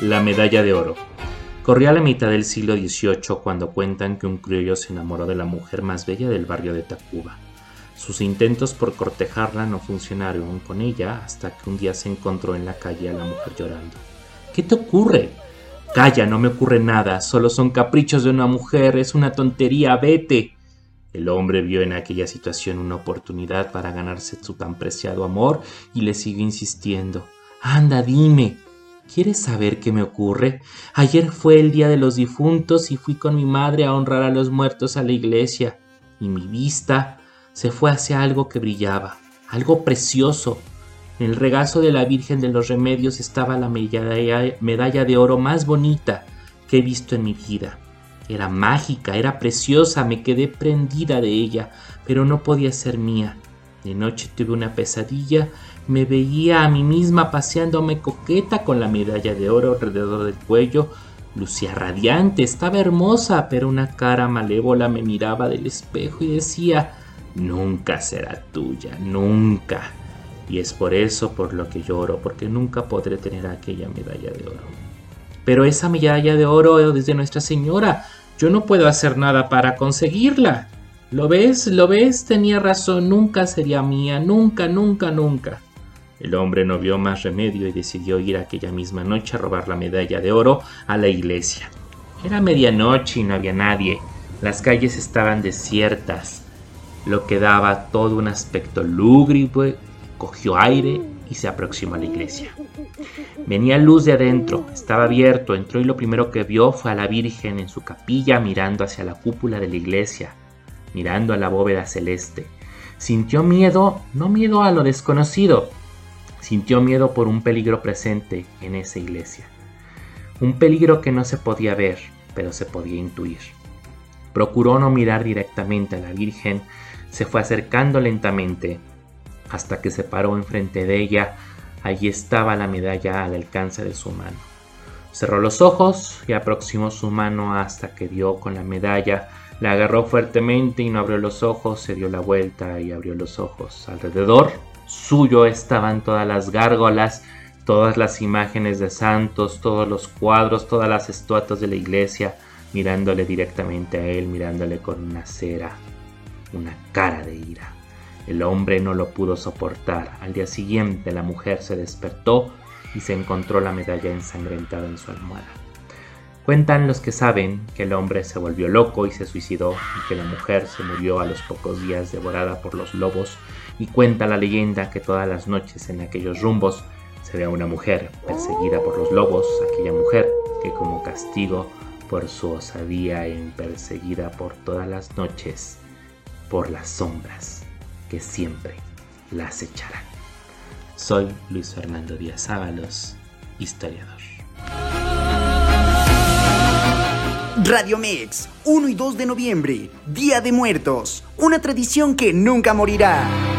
La medalla de oro. Corría la mitad del siglo XVIII cuando cuentan que un criollo se enamoró de la mujer más bella del barrio de Tacuba. Sus intentos por cortejarla no funcionaron con ella hasta que un día se encontró en la calle a la mujer llorando. ¿Qué te ocurre? Calla, no me ocurre nada, solo son caprichos de una mujer, es una tontería, vete. El hombre vio en aquella situación una oportunidad para ganarse su tan preciado amor y le siguió insistiendo. Anda, dime, ¿Quieres saber qué me ocurre? Ayer fue el día de los difuntos y fui con mi madre a honrar a los muertos a la iglesia, y mi vista se fue hacia algo que brillaba, algo precioso. En el regazo de la Virgen de los Remedios estaba la medalla, de oro más bonita que he visto en mi vida. Era mágica, era preciosa, me quedé prendida de ella, pero no podía ser mía. De noche tuve una pesadilla me veía a mí misma paseándome coqueta con la medalla de oro alrededor del cuello. Lucía radiante, estaba hermosa, pero una cara malévola me miraba del espejo y decía, nunca será tuya, nunca. Y es por eso por lo que lloro, porque nunca podré tener aquella medalla de oro. Pero esa medalla de oro es de Nuestra Señora. Yo no puedo hacer nada para conseguirla. ¿Lo ves? ¿Lo ves? Tenía razón, nunca sería mía, nunca, nunca, nunca. El hombre no vio más remedio y decidió ir aquella misma noche a robar la medalla de oro a la iglesia. Era medianoche y no había nadie. Las calles estaban desiertas, lo que daba todo un aspecto lúgubre. Cogió aire y se aproximó a la iglesia. Venía luz de adentro, estaba abierto, entró y lo primero que vio fue a la Virgen en su capilla mirando hacia la cúpula de la iglesia, mirando a la bóveda celeste. Sintió miedo, no miedo a lo desconocido, Sintió miedo por un peligro presente en esa iglesia. Un peligro que no se podía ver, pero se podía intuir. Procuró no mirar directamente a la Virgen, se fue acercando lentamente hasta que se paró enfrente de ella. Allí estaba la medalla al alcance de su mano. Cerró los ojos y aproximó su mano hasta que dio con la medalla. La agarró fuertemente y no abrió los ojos, se dio la vuelta y abrió los ojos. Alrededor suyo estaban todas las gárgolas, todas las imágenes de santos, todos los cuadros, todas las estatuas de la iglesia, mirándole directamente a él, mirándole con una cera, una cara de ira. El hombre no lo pudo soportar. Al día siguiente la mujer se despertó y se encontró la medalla ensangrentada en su almohada. Cuentan los que saben que el hombre se volvió loco y se suicidó y que la mujer se murió a los pocos días devorada por los lobos y cuenta la leyenda que todas las noches en aquellos rumbos se ve a una mujer perseguida por los lobos, aquella mujer que como castigo por su osadía en perseguida por todas las noches por las sombras que siempre la acecharán. Soy Luis Fernando Díaz Ábalos, historiador. Radio Mix, 1 y 2 de noviembre, Día de Muertos, una tradición que nunca morirá.